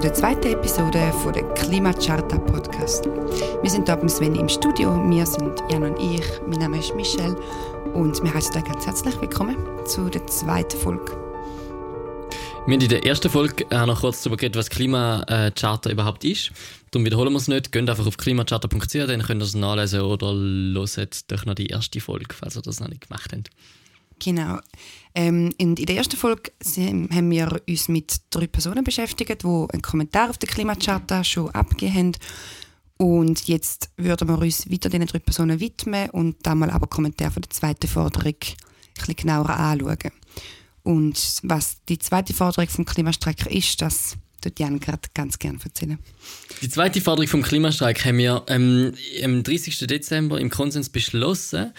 zu der zweiten Episode von der Klimacharta Podcast. Wir sind hier Sven im Studio. Wir sind Jan und ich. Mein Name ist Michelle und wir heißen euch ganz herzlich willkommen zu der zweiten Folge. Wir haben in der ersten Folge auch noch kurz darüber geredet, was Klimacharta überhaupt ist. Darum wiederholen wir es nicht. Geht einfach auf klimacharta.ch, dann könnt ihr es nachlesen oder hört doch noch die erste Folge, falls ihr das noch nicht gemacht habt. Genau. Ähm, in der ersten Folge haben wir uns mit drei Personen beschäftigt, die einen Kommentar auf der Klimacharta schon abgegeben haben. Und jetzt würden wir uns weiter diesen drei Personen widmen und dann mal aber Kommentar von der zweiten Forderung ein genauer anschauen. Und was die zweite Forderung vom Klimastreik ist, das tut Jan gerade ganz gerne erzählen. Die zweite Forderung vom Klimastreik haben wir ähm, am 30. Dezember im Konsens beschlossen.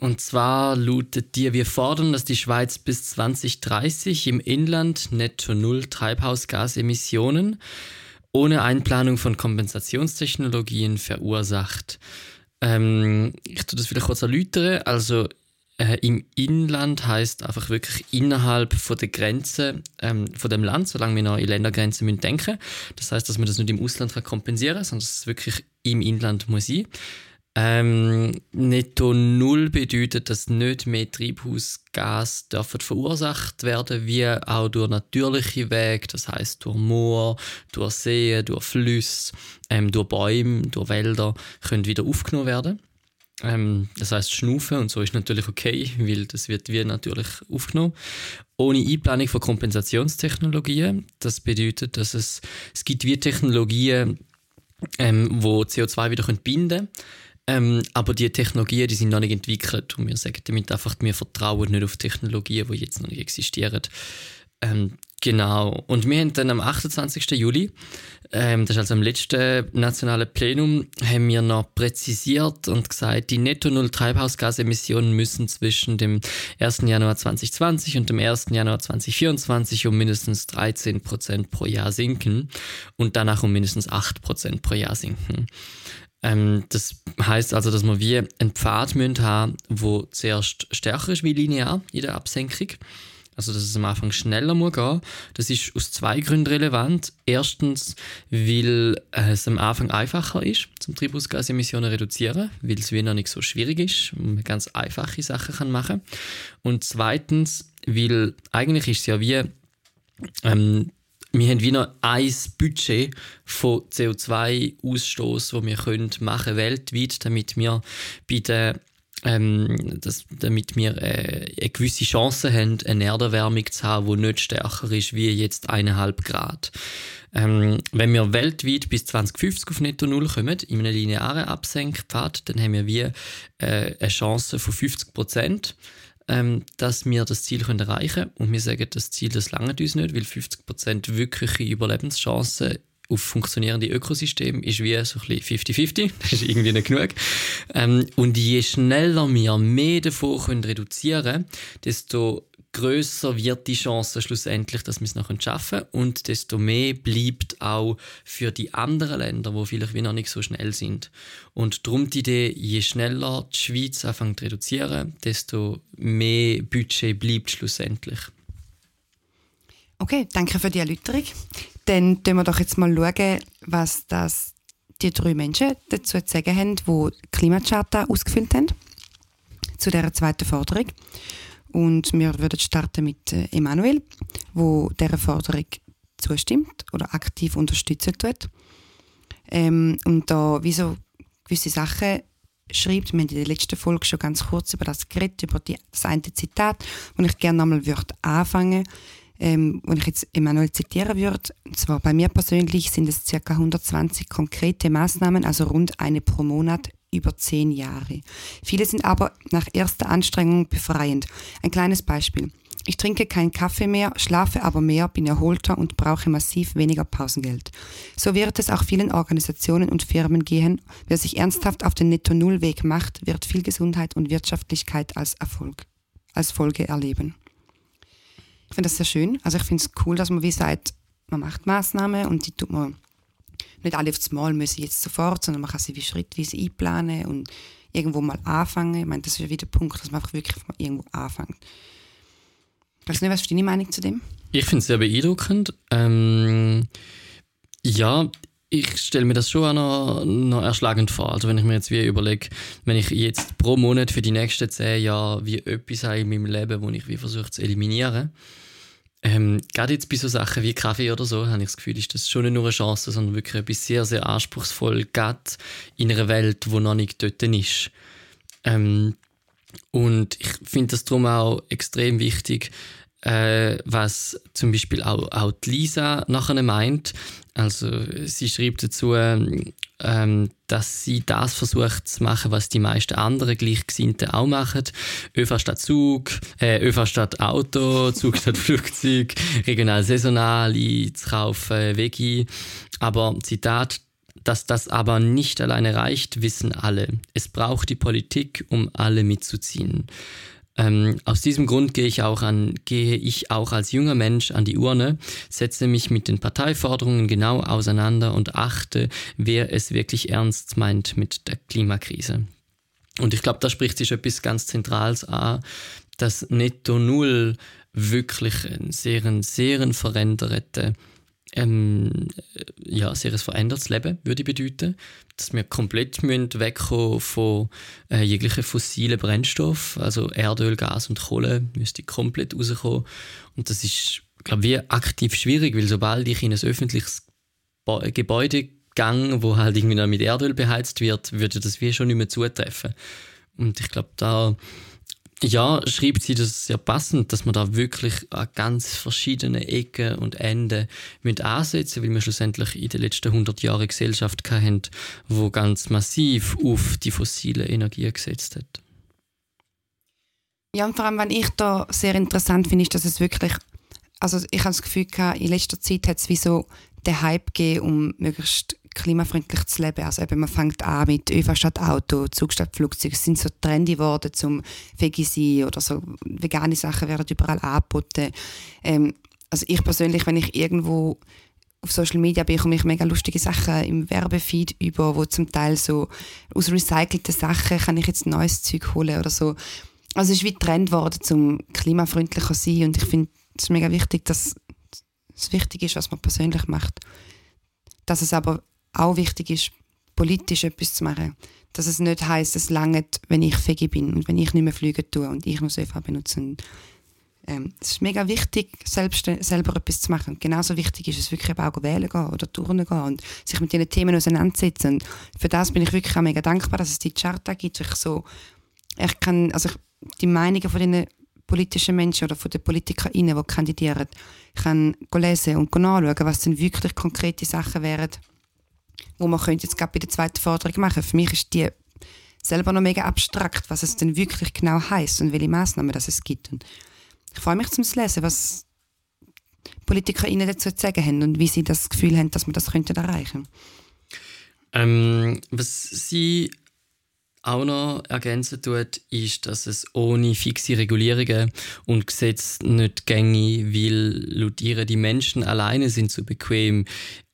Und zwar lautet die, wir fordern, dass die Schweiz bis 2030 im Inland netto null Treibhausgasemissionen ohne Einplanung von Kompensationstechnologien verursacht. Ähm, ich tue das vielleicht kurz erläutern. Also äh, im Inland heißt einfach wirklich innerhalb von der Grenze ähm, von dem Land, solange wir noch in Ländergrenzen müssen denken. Das heißt, dass man das nicht im Ausland kann kompensieren, sondern dass es wirklich im Inland muss sein. Ähm, Netto Null bedeutet, dass nicht mehr Treibhausgas verursacht werden, wie auch durch natürliche Wege, das heißt durch Moor, durch Seen, durch Flüsse, ähm, durch Bäume, durch Wälder, können wieder aufgenommen werden. Ähm, das heißt Schnaufen und so ist natürlich okay, weil das wird wie natürlich aufgenommen. Ohne Einplanung von Kompensationstechnologien. Das bedeutet, dass es, es gibt wie Technologien, ähm, wo CO2 wieder binden können. Ähm, aber die Technologien, die sind noch nicht entwickelt und wir sagen damit einfach, wir vertrauen nicht auf Technologien, die jetzt noch nicht existieren. Ähm, genau. Und wir haben dann am 28. Juli ähm, das ist also am letzten nationalen Plenum, haben wir noch präzisiert und gesagt, die Netto-Null-Treibhausgasemissionen müssen zwischen dem 1. Januar 2020 und dem 1. Januar 2024 um mindestens 13 Prozent pro Jahr sinken und danach um mindestens 8 Prozent pro Jahr sinken. Ähm, das heißt also, dass wir wie einen Pfad haben, der zuerst stärker ist wie linear in der Absenkung also dass es am Anfang schneller muss gehen. Das ist aus zwei Gründen relevant. Erstens, weil es am Anfang einfacher ist, zum Treibhausgasemissionen reduzieren, weil es wie noch nicht so schwierig ist und man ganz einfache Sachen kann machen Und zweitens, weil eigentlich ist es ja wie ähm, wir haben wie noch ein Budget von CO2-Ausstoß, das wir können machen weltweit, damit wir bei den ähm, das, damit wir äh, eine gewisse Chance haben, eine Erderwärmung zu haben, die nicht stärker ist wie jetzt 1,5 Grad. Ähm, wenn wir weltweit bis 2050 auf Netto Null kommen, in einem linearen Absenkpfad, dann haben wir wie äh, eine Chance von 50 Prozent ähm, dass wir das Ziel können erreichen können. Und wir sagen, das Ziel das lange uns nicht, weil 50% wirkliche Überlebenschancen auf funktionierende Ökosysteme ist wie so ein bisschen 50-50. Das ist irgendwie nicht genug. Ähm, und je schneller wir mehr davon können reduzieren können, desto größer wird die Chance schlussendlich, dass wir es noch schaffen können und desto mehr bleibt auch für die anderen Länder, wo vielleicht wie noch nicht so schnell sind. Und darum die Idee, je schneller die Schweiz anfängt zu reduzieren, desto mehr Budget bleibt schlussendlich. Okay, danke für die Erläuterung. Dann schauen wir doch jetzt mal schauen, was das die drei Menschen dazu zu sagen haben, die die Klimacharta ausgefüllt haben, zu dieser zweiten Forderung. Und wir würden starten mit äh, Emanuel, wo dieser Forderung zustimmt oder aktiv unterstützen tut. Ähm, und da wie so gewisse Sachen schreibt. Wir haben in der letzten Folge schon ganz kurz über das geredet, über die, das eine Zitat, und ich gerne nochmal würde anfangen ähm, wenn ich jetzt Emanuel zitieren würde, und zwar bei mir persönlich sind es ca. 120 konkrete Maßnahmen, also rund eine pro Monat über zehn Jahre. Viele sind aber nach erster Anstrengung befreiend. Ein kleines Beispiel. Ich trinke keinen Kaffee mehr, schlafe aber mehr, bin erholter und brauche massiv weniger Pausengeld. So wird es auch vielen Organisationen und Firmen gehen. Wer sich ernsthaft auf den Netto-Null-Weg macht, wird viel Gesundheit und Wirtschaftlichkeit als Erfolg, als Folge erleben. Finde das sehr schön. Also ich finde es cool, dass man wie sagt, man macht Maßnahmen und die tut man nicht alle aufs Mal müssen jetzt sofort, sondern man kann sie wie schrittweise einplanen und irgendwo mal anfangen. Ich meine, das ist ja wieder der Punkt, dass man einfach wirklich irgendwo anfängt. Ich weiß nicht, was ist deine Meinung zu dem? Ich finde es sehr beeindruckend. Ähm, Ja, ich stelle mir das schon auch noch, noch erschlagend vor. Also wenn ich mir jetzt wie überlege, wenn ich jetzt pro Monat für die nächsten zehn Jahre wie etwas habe in meinem Leben, wo ich wie versuche zu eliminieren, ähm, gerade jetzt bei so Sachen wie Kaffee oder so, habe ich das Gefühl, ist das schon nicht nur eine Chance, sondern wirklich etwas sehr, sehr anspruchsvoll, gerade in einer Welt, die noch nicht dort ist. Ähm, und ich finde das darum auch extrem wichtig, äh, was zum Beispiel auch, auch Lisa nachher meint. Also sie schreibt dazu, ähm, dass sie das versucht zu machen, was die meisten anderen Gleichgesinnten auch machen. ÖV statt Zug, äh, ÖV statt Auto, Zug statt Flugzeug, regional saisonal zu kaufen, Vegi. Aber Zitat, dass das aber nicht alleine reicht, wissen alle. Es braucht die Politik, um alle mitzuziehen. Ähm, aus diesem Grund gehe ich, auch an, gehe ich auch als junger Mensch an die Urne, setze mich mit den Parteiforderungen genau auseinander und achte, wer es wirklich ernst meint mit der Klimakrise. Und ich glaube, da spricht sich etwas ganz Zentrales an, dass Netto Null wirklich ein sehr, sehr veränderte ähm, ja, sehr ein verändertes Leben würde bedeuten, dass wir komplett wegkommen von äh, jeglichen fossilen Brennstoff, also Erdöl, Gas und Kohle müsste komplett rauskommen und das ist, glaube ich, aktiv schwierig, weil sobald ich in ein öffentliches Gebäude gehe, wo halt irgendwie noch mit Erdöl beheizt wird, würde das wie schon nicht mehr zutreffen. Und ich glaube, da ja, schreibt sie das sehr passend, dass man da wirklich an ganz verschiedenen Ecken und Enden mit ansetzen, weil wir schlussendlich in den letzten 100 Jahren Gesellschaft hatten, wo ganz massiv auf die fossile Energie gesetzt hat. Ja, und vor allem, was ich da sehr interessant finde, ist, dass es wirklich, also ich habe das Gefühl gehabt, in letzter Zeit hat es wie so den Hype gegeben, um möglichst klimafreundlich zu leben. Also eben, man fängt an mit ÖV statt Auto, Zug statt Flugzeug. Es sind so trendy geworden zum Veggie sein oder so vegane Sachen werden überall angeboten. Ähm, also ich persönlich, wenn ich irgendwo auf Social Media bekomme ich mega lustige Sachen im Werbefeed über, wo zum Teil so aus recycelten Sachen kann ich jetzt neues Zeug holen oder so. Also es ist wie Trend geworden zum klimafreundlicher sein und ich finde es mega wichtig, dass es wichtig ist, was man persönlich macht. Dass es aber auch wichtig ist, politisch etwas zu machen. Dass es nicht heisst, es langt, wenn ich Fegi bin und wenn ich nicht mehr fliegen tue und ich das ÖV benutze. Und, ähm, es ist mega wichtig, selbst, selber etwas zu machen. Und genauso wichtig ist es wirklich auch wählen gehen oder turnen gehen und sich mit diesen Themen auseinandersetzen. Und für das bin ich wirklich auch mega dankbar, dass es die Charta gibt. Ich so, ich kann, also ich, die Meinungen von den politischen Menschen oder von den PolitikerInnen, die kandidieren, kann lesen und nachschauen, was denn wirklich konkrete Sachen wären, wo man könnte jetzt gerade bei der zweiten Forderung machen. Für mich ist die selber noch mega abstrakt, was es denn wirklich genau heißt und welche Maßnahmen das es gibt. Und ich freue mich zum Lesen, was PolitikerInnen dazu zu sagen haben und wie sie das Gefühl haben, dass wir das könnten erreichen. Ähm, was sie auch noch ergänzen tut, ist, dass es ohne fixe Regulierungen und Gesetze nicht gänge, weil laut ihr die Menschen alleine sind zu bequem,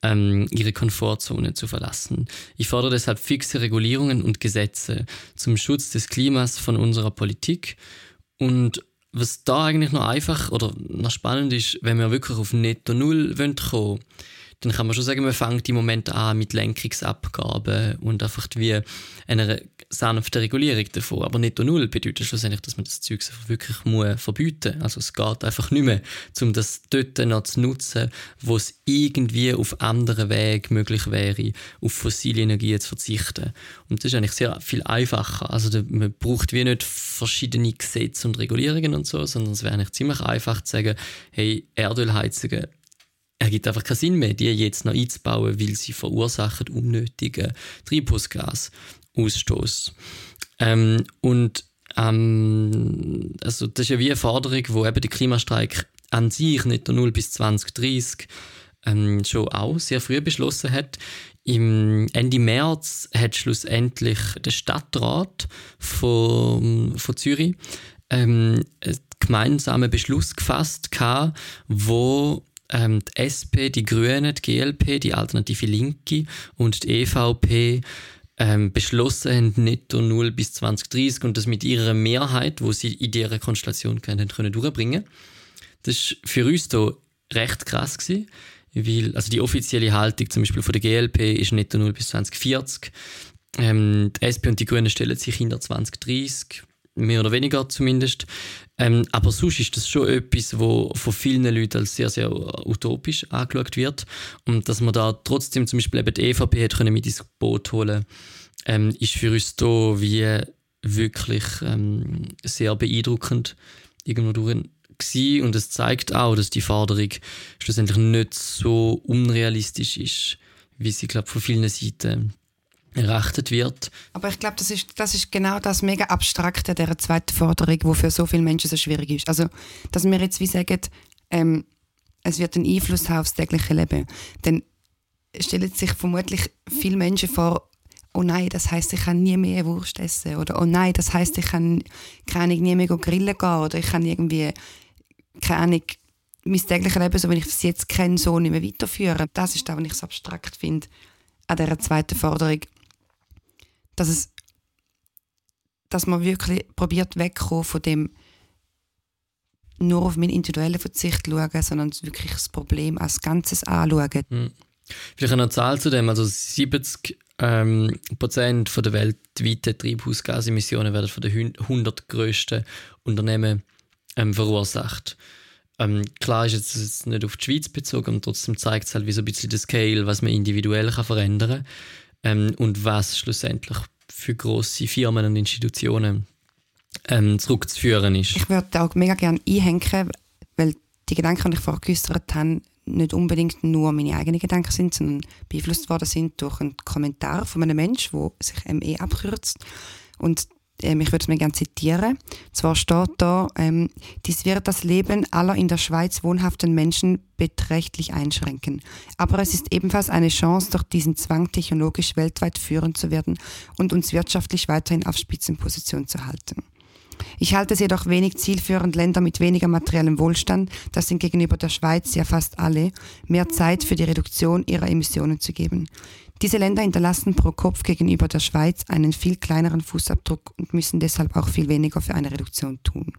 ähm, ihre Komfortzone zu verlassen. Ich fordere deshalb fixe Regulierungen und Gesetze zum Schutz des Klimas von unserer Politik und was da eigentlich noch einfach oder noch spannend ist, wenn wir wirklich auf Netto Null kommen wollen, dann kann man schon sagen, man fängt im Moment an mit Lenkungsabgaben und einfach wie einer sanften Regulierung davon. Aber nicht null bedeutet schlussendlich, dass man das Zeug wirklich muss verbieten muss. Also es geht einfach nicht mehr, um das dort noch zu nutzen, wo es irgendwie auf andere Wege möglich wäre, auf fossile Energie zu verzichten. Und das ist eigentlich sehr viel einfacher. Also man braucht wie nicht verschiedene Gesetze und Regulierungen und so, sondern es wäre eigentlich ziemlich einfach zu sagen, hey, Erdölheizungen ergibt einfach keinen Sinn mehr, die jetzt noch einzubauen, weil sie verursachen unnötigen Treibhausgasausstoß. Ähm, und ähm, also das ist ja wie eine Forderung, wo eben der Klimastreik an sich nicht der 0 bis 2030 ähm, schon auch sehr früh beschlossen hat. Im Ende März hat schlussendlich der Stadtrat von, von Zürich ähm, einen gemeinsamen Beschluss gefasst, wo ähm, die SP, die Grünen, die GLP, die Alternative Linke und die EVP ähm, beschlossen haben, netto 0 bis 2030 und das mit ihrer Mehrheit, wo sie in dieser Konstellation können, können durchbringen Das war für uns hier recht krass. Gewesen. weil, also die offizielle Haltung zum Beispiel von der GLP ist netto null bis 2040. Ähm, die SP und die Grünen stellen sich hinter 2030, mehr oder weniger zumindest. Ähm, aber sonst ist das schon etwas, wo von vielen Leuten als sehr, sehr utopisch angeschaut wird. Und dass man da trotzdem zum Beispiel eben die EVP hat können mit ins Boot holen ähm, ist für uns da wie wirklich ähm, sehr beeindruckend irgendwo durch gewesen. und es zeigt auch, dass die Forderung schlussendlich nicht so unrealistisch ist, wie sie glaube von vielen Seiten erachtet wird. Aber ich glaube, das ist, das ist genau das mega Abstrakte der zweiten Forderung, wo für so viele Menschen so schwierig ist. Also, dass wir jetzt wie sagen, ähm, es wird einen Einfluss haben aufs tägliche Leben, dann stellen sich vermutlich viele Menschen vor, oh nein, das heißt, ich kann nie mehr Wurst essen oder oh nein, das heißt, ich kann keine nie mehr grillen gehen oder ich kann irgendwie keine mein tägliches Leben, so wie ich das jetzt kenne, so nicht mehr weiterführen. Das ist das, was ich so abstrakt finde an dieser zweiten Forderung dass es dass man wirklich probiert wegzukommen von dem nur auf meinen individuellen Verzicht schauen, sondern wirklich das Problem als Ganzes anschauen. Mhm. Vielleicht eine Zahl zu dem, also 70 ähm, Prozent von der weltweiten Treibhausgasemissionen werden von den 100 grössten Unternehmen ähm, verursacht. Ähm, klar ist es jetzt nicht auf die Schweiz bezogen, aber trotzdem zeigt es halt wie so ein bisschen den Scale, was man individuell kann verändern ähm, und was schlussendlich für große Firmen und Institutionen ähm, zurückzuführen ist. Ich würde auch mega gerne einhängen, weil die Gedanken, die ich vorher geäußert habe, nicht unbedingt nur meine eigenen Gedanken sind, sondern beeinflusst worden sind durch einen Kommentar von einem Menschen, der sich ME abkürzt. Und ähm, ich würde es mir gerne zitieren. Zwar steht da, ähm, dies wird das Leben aller in der Schweiz wohnhaften Menschen beträchtlich einschränken. Aber es ist ebenfalls eine Chance, durch diesen Zwang technologisch weltweit führend zu werden und uns wirtschaftlich weiterhin auf Spitzenposition zu halten. Ich halte es jedoch wenig zielführend, Länder mit weniger materiellem Wohlstand, das sind gegenüber der Schweiz ja fast alle, mehr Zeit für die Reduktion ihrer Emissionen zu geben. Diese Länder hinterlassen pro Kopf gegenüber der Schweiz einen viel kleineren Fußabdruck und müssen deshalb auch viel weniger für eine Reduktion tun.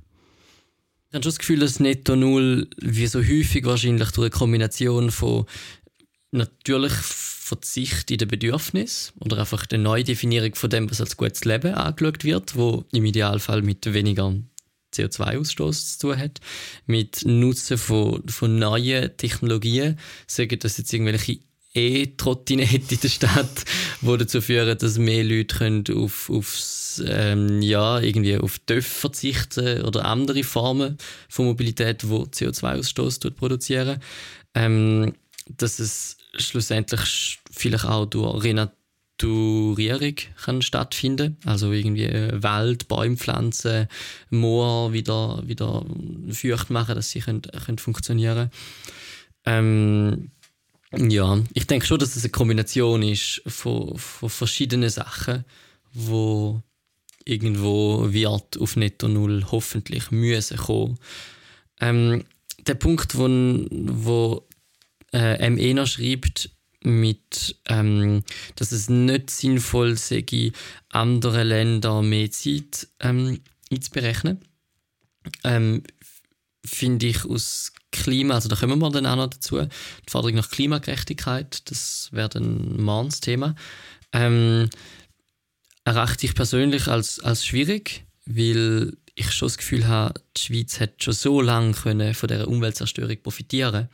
Ich habe das Gefühl, dass Netto Null wie so häufig wahrscheinlich durch eine Kombination von natürlich Verzicht in den Bedürfnis oder einfach der Neudefinierung von dem, was als gutes Leben angeschaut wird, wo im Idealfall mit weniger CO2-Ausstoß zu tun hat, mit Nutzen von, von neuen Technologien, sagen das jetzt irgendwelche E-Trottinette in der Stadt, die dazu führen, dass mehr Leute können auf, aufs, ähm, ja, irgendwie auf TÜV verzichten oder andere Formen von Mobilität, die CO2-Ausstoß produzieren. Ähm, dass es schlussendlich vielleicht auch durch Renaturierung kann stattfinden also irgendwie Wald, Bäume pflanzen, Moor wieder, wieder feucht machen, dass sie können, können funktionieren können. Ähm, ja, ich denke schon, dass es eine Kombination ist von, von verschiedenen Sachen, wo irgendwo wird auf Netto Null hoffentlich müssen kommen. Ähm, der Punkt, wo, wo äh, ME noch schreibt, mit, ähm, dass es nicht sinnvoll sei, andere Länder mehr Zeit ähm, einzuberechnen, ähm, finde ich aus Klima, also da kommen wir dann auch noch dazu, die Forderung nach Klimagerechtigkeit, das wäre ein morgens Thema, ähm, erachte ich persönlich als, als schwierig, weil ich schon das Gefühl habe, die Schweiz hat schon so lange können von dieser Umweltzerstörung profitieren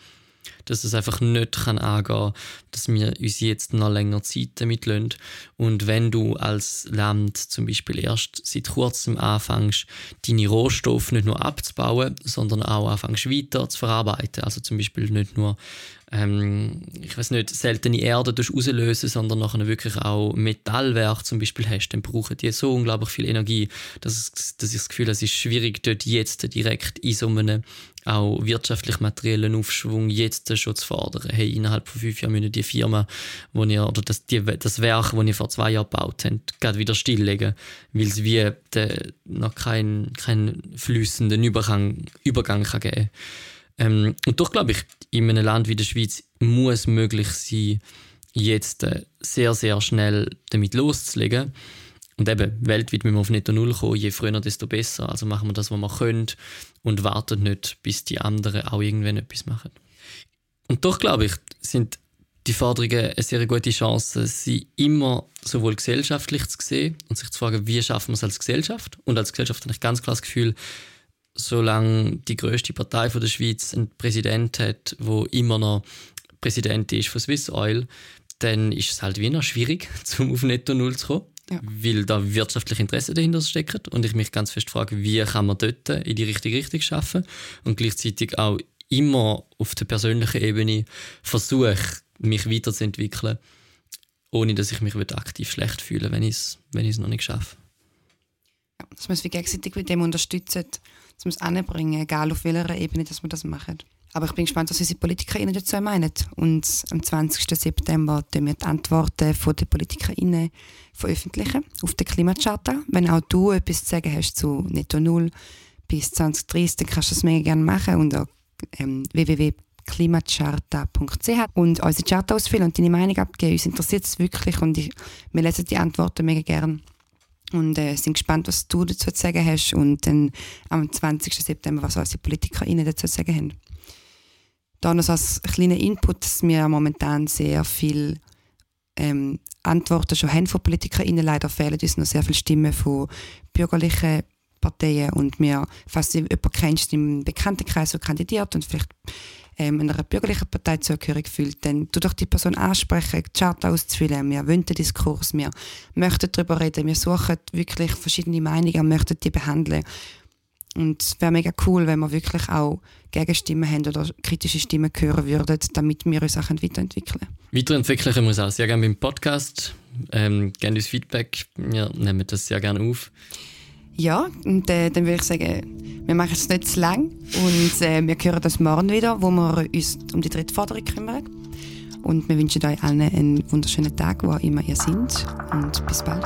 dass es einfach nicht kann angehen dass wir uns jetzt noch länger Zeit damit lassen. Und wenn du als Land zum Beispiel erst seit kurzem anfängst, deine Rohstoffe nicht nur abzubauen, sondern auch anfängst weiter zu verarbeiten, also zum Beispiel nicht nur ähm, ich weiß nicht, seltene Erde auslösen, sondern nachher wirklich auch Metallwerk zum Beispiel hast, dann brauchen die so unglaublich viel Energie, dass, dass ich das Gefühl habe, es ist schwierig, dort jetzt direkt in so einem auch wirtschaftlich materiellen Aufschwung jetzt schon zu fordern. Hey, innerhalb von fünf Jahren müssen die Firma, wo ihr, oder das, die, das Werk, das ihr vor zwei Jahren gebaut habt, gerade wieder stilllegen, weil es wie de, noch keinen kein flüssenden Übergang, Übergang kann geben ähm, Und doch glaube ich, in einem Land wie der Schweiz muss möglich sein, jetzt äh, sehr, sehr schnell damit loszulegen. Und eben, weltweit müssen wir auf Netto Null kommen, je früher, desto besser. Also machen wir das, was wir können und warten nicht, bis die anderen auch irgendwann etwas machen. Und doch glaube ich, sind die Forderungen eine sehr gute Chance, sie immer sowohl gesellschaftlich zu sehen und sich zu fragen, wie schaffen wir es als Gesellschaft. Und als Gesellschaft habe ich ganz klar das Gefühl, solange die größte Partei von der Schweiz einen Präsident hat, wo immer noch Präsident ist von Swiss Oil, dann ist es halt wie noch schwierig, zum auf Netto Null zu kommen. Ja. Weil da wirtschaftliche Interessen dahinter stecken und ich mich ganz fest frage, wie kann man dort in die richtige Richtung schaffen und gleichzeitig auch immer auf der persönlichen Ebene versuche, mich weiterzuentwickeln, ohne dass ich mich aktiv schlecht fühle, wenn ich es wenn noch nicht schaffe. Ja, dass wir es gegenseitig mit dem unterstützen, dass wir es anbringen, egal auf welcher Ebene dass wir das machen. Aber ich bin gespannt, was unsere PolitikerInnen dazu meinen. Und am 20. September werden wir die Antworten der PolitikerInnen veröffentlichen auf der Klimacharta. Wenn auch du etwas zu sagen hast zu Netto Null bis 2030, dann kannst du das mega gerne machen unter ähm, www.klimacharta.ch und unsere Charta ausfüllen und deine Meinung abgeben. Uns interessiert es wirklich und ich, wir lesen die Antworten mega gerne und äh, sind gespannt, was du dazu zu sagen hast und dann am 20. September, was unsere PolitikerInnen dazu zu sagen haben. Da noch als kleiner Input, dass wir momentan sehr viele ähm, Antworten schon haben von PolitikerInnen. Leider fehlen uns noch sehr viele Stimmen von bürgerlichen Parteien und wir, falls du jemanden kennst im Bekanntenkreis, der kandidiert und vielleicht ähm, einer bürgerlichen Partei zugehörig fühlt, dann tu doch die Person ansprechen, die Chart auszufüllen. Wir wollen den Diskurs, wir möchten darüber reden, wir suchen wirklich verschiedene Meinungen und möchten die behandeln. Und es wäre mega cool, wenn wir wirklich auch Gegenstimmen haben oder kritische Stimmen hören würden, damit wir uns auch weiterentwickeln können. Weiterentwickeln können wir uns auch sehr gerne beim Podcast. Ähm, gerne uns Feedback. Wir nehmen das sehr gerne auf. Ja, und äh, dann würde ich sagen, wir machen es nicht zu lang und äh, wir hören das morgen wieder, wo wir uns um die dritte Forderung kümmern. Und wir wünschen euch allen einen wunderschönen Tag, wo immer ihr seid und bis bald.